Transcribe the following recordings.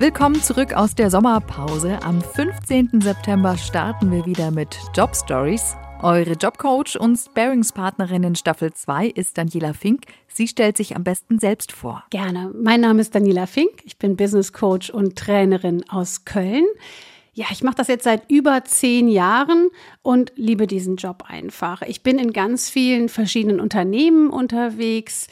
Willkommen zurück aus der Sommerpause. Am 15. September starten wir wieder mit Job Stories. Eure Jobcoach und Sparingspartnerin in Staffel 2 ist Daniela Fink. Sie stellt sich am besten selbst vor. Gerne. Mein Name ist Daniela Fink. Ich bin Business Coach und Trainerin aus Köln. Ja, ich mache das jetzt seit über zehn Jahren und liebe diesen Job einfach. Ich bin in ganz vielen verschiedenen Unternehmen unterwegs,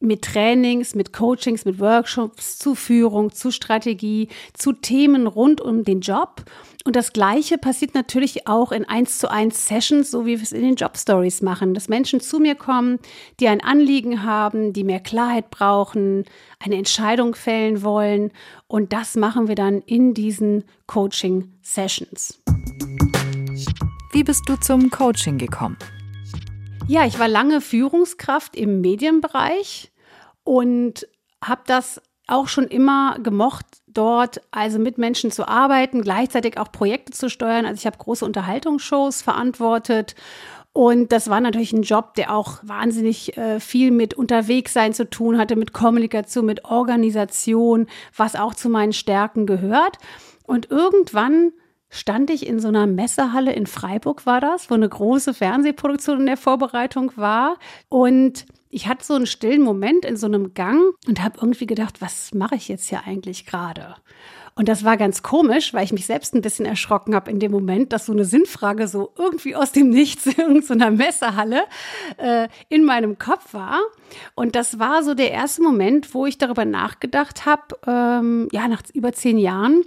mit Trainings, mit Coachings, mit Workshops zu Führung, zu Strategie, zu Themen rund um den Job. Und das Gleiche passiert natürlich auch in eins zu eins Sessions, so wie wir es in den Job Stories machen, dass Menschen zu mir kommen, die ein Anliegen haben, die mehr Klarheit brauchen, eine Entscheidung fällen wollen. Und das machen wir dann in diesen Coaching Sessions. Wie bist du zum Coaching gekommen? Ja, ich war lange Führungskraft im Medienbereich und habe das auch schon immer gemocht, dort also mit Menschen zu arbeiten, gleichzeitig auch Projekte zu steuern. Also ich habe große Unterhaltungsshows verantwortet und das war natürlich ein Job, der auch wahnsinnig äh, viel mit Unterwegssein zu tun hatte, mit Kommunikation, mit Organisation, was auch zu meinen Stärken gehört. Und irgendwann stand ich in so einer Messehalle in Freiburg, war das, wo eine große Fernsehproduktion in der Vorbereitung war. Und ich hatte so einen stillen Moment in so einem Gang und habe irgendwie gedacht, was mache ich jetzt hier eigentlich gerade? Und das war ganz komisch, weil ich mich selbst ein bisschen erschrocken habe in dem Moment, dass so eine Sinnfrage so irgendwie aus dem Nichts in so einer Messehalle äh, in meinem Kopf war. Und das war so der erste Moment, wo ich darüber nachgedacht habe, ähm, ja, nach über zehn Jahren,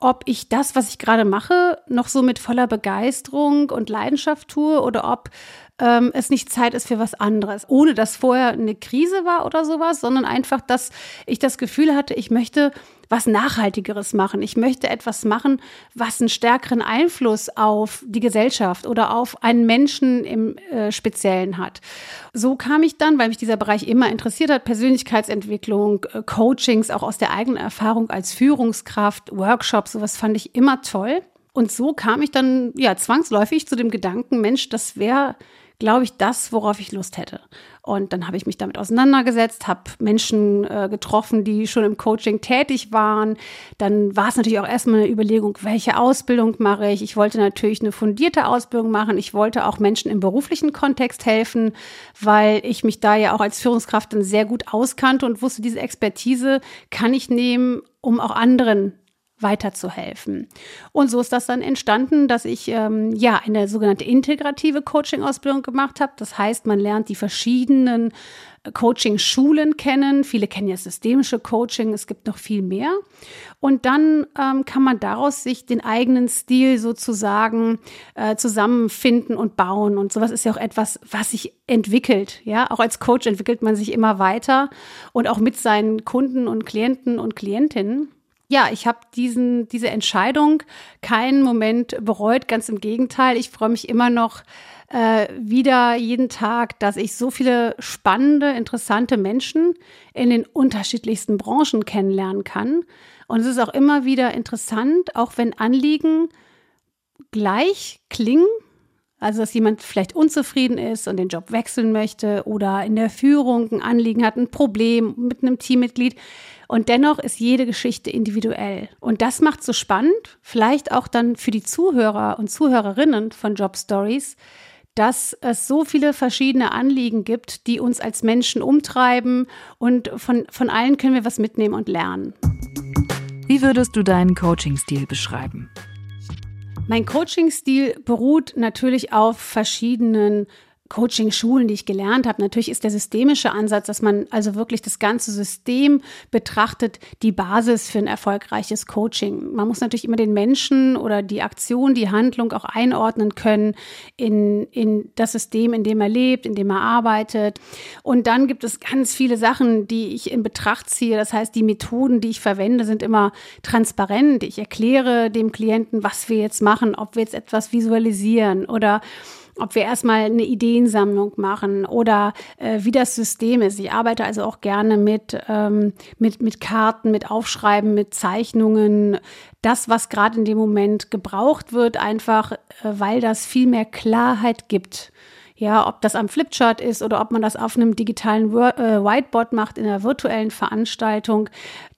ob ich das, was ich gerade mache, noch so mit voller Begeisterung und Leidenschaft tue oder ob ähm, es nicht Zeit ist für was anderes. Ohne dass vorher eine Krise war oder sowas, sondern einfach, dass ich das Gefühl hatte, ich möchte was Nachhaltigeres machen. Ich möchte etwas machen, was einen stärkeren Einfluss auf die Gesellschaft oder auf einen Menschen im äh, Speziellen hat. So kam ich dann, weil mich dieser Bereich immer interessiert hat, Persönlichkeitsentwicklung, äh, Coachings, auch aus der eigenen Erfahrung als Führungskraft, Workshops, sowas fand ich immer toll. Und so kam ich dann ja zwangsläufig zu dem Gedanken, Mensch, das wäre glaube ich, das, worauf ich Lust hätte. Und dann habe ich mich damit auseinandergesetzt, habe Menschen äh, getroffen, die schon im Coaching tätig waren. Dann war es natürlich auch erstmal eine Überlegung, welche Ausbildung mache ich. Ich wollte natürlich eine fundierte Ausbildung machen. Ich wollte auch Menschen im beruflichen Kontext helfen, weil ich mich da ja auch als Führungskraft dann sehr gut auskannte und wusste, diese Expertise kann ich nehmen, um auch anderen weiterzuhelfen. Und so ist das dann entstanden, dass ich ähm, ja eine sogenannte integrative Coaching-Ausbildung gemacht habe. Das heißt, man lernt die verschiedenen äh, Coaching-Schulen kennen. Viele kennen ja systemische Coaching, es gibt noch viel mehr. Und dann ähm, kann man daraus sich den eigenen Stil sozusagen äh, zusammenfinden und bauen. Und sowas ist ja auch etwas, was sich entwickelt. Ja, auch als Coach entwickelt man sich immer weiter und auch mit seinen Kunden und Klienten und Klientinnen ja, ich habe diesen diese Entscheidung keinen Moment bereut. Ganz im Gegenteil, ich freue mich immer noch äh, wieder jeden Tag, dass ich so viele spannende, interessante Menschen in den unterschiedlichsten Branchen kennenlernen kann. Und es ist auch immer wieder interessant, auch wenn Anliegen gleich klingen. Also, dass jemand vielleicht unzufrieden ist und den Job wechseln möchte oder in der Führung ein Anliegen hat, ein Problem mit einem Teammitglied und dennoch ist jede Geschichte individuell. Und das macht so spannend, vielleicht auch dann für die Zuhörer und Zuhörerinnen von Job Stories, dass es so viele verschiedene Anliegen gibt, die uns als Menschen umtreiben und von, von allen können wir was mitnehmen und lernen. Wie würdest du deinen Coaching-Stil beschreiben? Mein Coaching-Stil beruht natürlich auf verschiedenen Coaching-Schulen, die ich gelernt habe. Natürlich ist der systemische Ansatz, dass man also wirklich das ganze System betrachtet, die Basis für ein erfolgreiches Coaching. Man muss natürlich immer den Menschen oder die Aktion, die Handlung auch einordnen können in, in das System, in dem er lebt, in dem er arbeitet. Und dann gibt es ganz viele Sachen, die ich in Betracht ziehe. Das heißt, die Methoden, die ich verwende, sind immer transparent. Ich erkläre dem Klienten, was wir jetzt machen, ob wir jetzt etwas visualisieren oder ob wir erstmal eine Ideensammlung machen oder äh, wie das System ist. Ich arbeite also auch gerne mit, ähm, mit, mit Karten, mit Aufschreiben, mit Zeichnungen. Das, was gerade in dem Moment gebraucht wird, einfach äh, weil das viel mehr Klarheit gibt. Ja, ob das am Flipchart ist oder ob man das auf einem digitalen äh, Whiteboard macht in einer virtuellen Veranstaltung,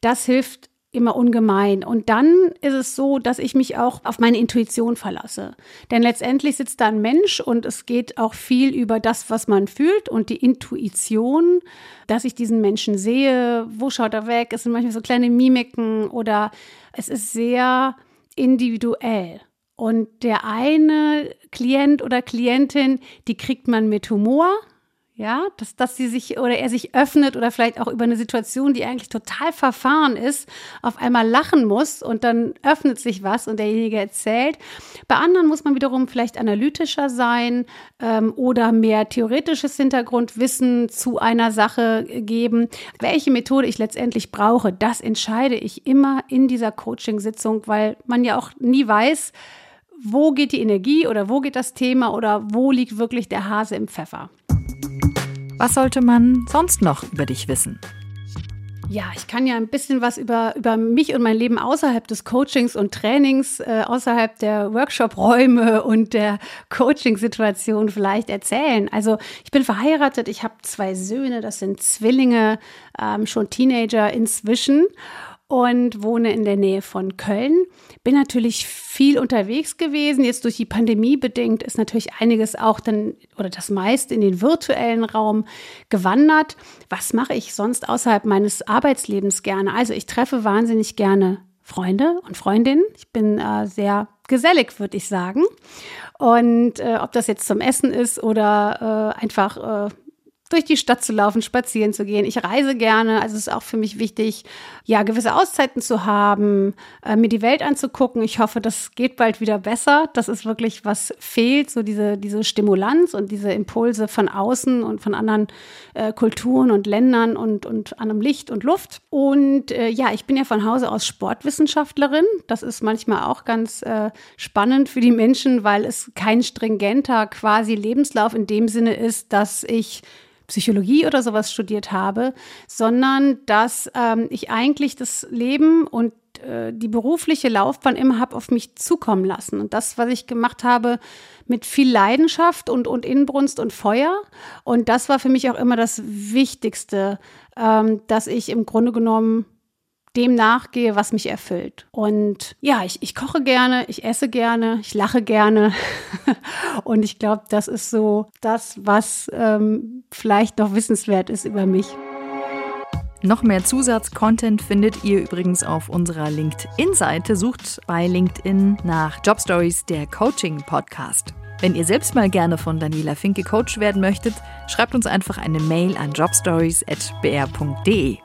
das hilft immer ungemein. Und dann ist es so, dass ich mich auch auf meine Intuition verlasse. Denn letztendlich sitzt da ein Mensch und es geht auch viel über das, was man fühlt und die Intuition, dass ich diesen Menschen sehe, wo schaut er weg, es sind manchmal so kleine Mimiken oder es ist sehr individuell. Und der eine Klient oder Klientin, die kriegt man mit Humor, ja, dass, dass sie sich oder er sich öffnet oder vielleicht auch über eine Situation, die eigentlich total verfahren ist, auf einmal lachen muss und dann öffnet sich was und derjenige erzählt. Bei anderen muss man wiederum vielleicht analytischer sein ähm, oder mehr theoretisches Hintergrundwissen zu einer Sache geben. Welche Methode ich letztendlich brauche, das entscheide ich immer in dieser Coaching-Sitzung, weil man ja auch nie weiß, wo geht die Energie oder wo geht das Thema oder wo liegt wirklich der Hase im Pfeffer. Was sollte man sonst noch über dich wissen? Ja, ich kann ja ein bisschen was über, über mich und mein Leben außerhalb des Coachings und Trainings, äh, außerhalb der Workshop-Räume und der Coaching-Situation vielleicht erzählen. Also ich bin verheiratet, ich habe zwei Söhne, das sind Zwillinge, ähm, schon Teenager inzwischen und wohne in der Nähe von Köln. Bin natürlich viel unterwegs gewesen. Jetzt durch die Pandemie bedingt ist natürlich einiges auch dann oder das meiste in den virtuellen Raum gewandert. Was mache ich sonst außerhalb meines Arbeitslebens gerne? Also ich treffe wahnsinnig gerne Freunde und Freundinnen. Ich bin äh, sehr gesellig, würde ich sagen. Und äh, ob das jetzt zum Essen ist oder äh, einfach äh, durch die Stadt zu laufen, spazieren zu gehen. Ich reise gerne, also es ist auch für mich wichtig, ja, gewisse Auszeiten zu haben, äh, mir die Welt anzugucken. Ich hoffe, das geht bald wieder besser. Das ist wirklich, was fehlt, so diese, diese Stimulanz und diese Impulse von außen und von anderen äh, Kulturen und Ländern und, und anderem Licht und Luft. Und äh, ja, ich bin ja von Hause aus Sportwissenschaftlerin. Das ist manchmal auch ganz äh, spannend für die Menschen, weil es kein stringenter quasi Lebenslauf in dem Sinne ist, dass ich Psychologie oder sowas studiert habe, sondern dass ähm, ich eigentlich das Leben und äh, die berufliche Laufbahn immer habe auf mich zukommen lassen. Und das, was ich gemacht habe, mit viel Leidenschaft und, und Inbrunst und Feuer. Und das war für mich auch immer das Wichtigste, ähm, dass ich im Grunde genommen dem nachgehe, was mich erfüllt. Und ja, ich, ich koche gerne, ich esse gerne, ich lache gerne. und ich glaube, das ist so das, was ähm, vielleicht noch wissenswert ist über mich. Noch mehr Zusatzcontent findet ihr übrigens auf unserer LinkedIn-Seite. Sucht bei LinkedIn nach Job Stories der Coaching Podcast. Wenn ihr selbst mal gerne von Daniela Fink gecoacht werden möchtet, schreibt uns einfach eine Mail an jobstories.br.de.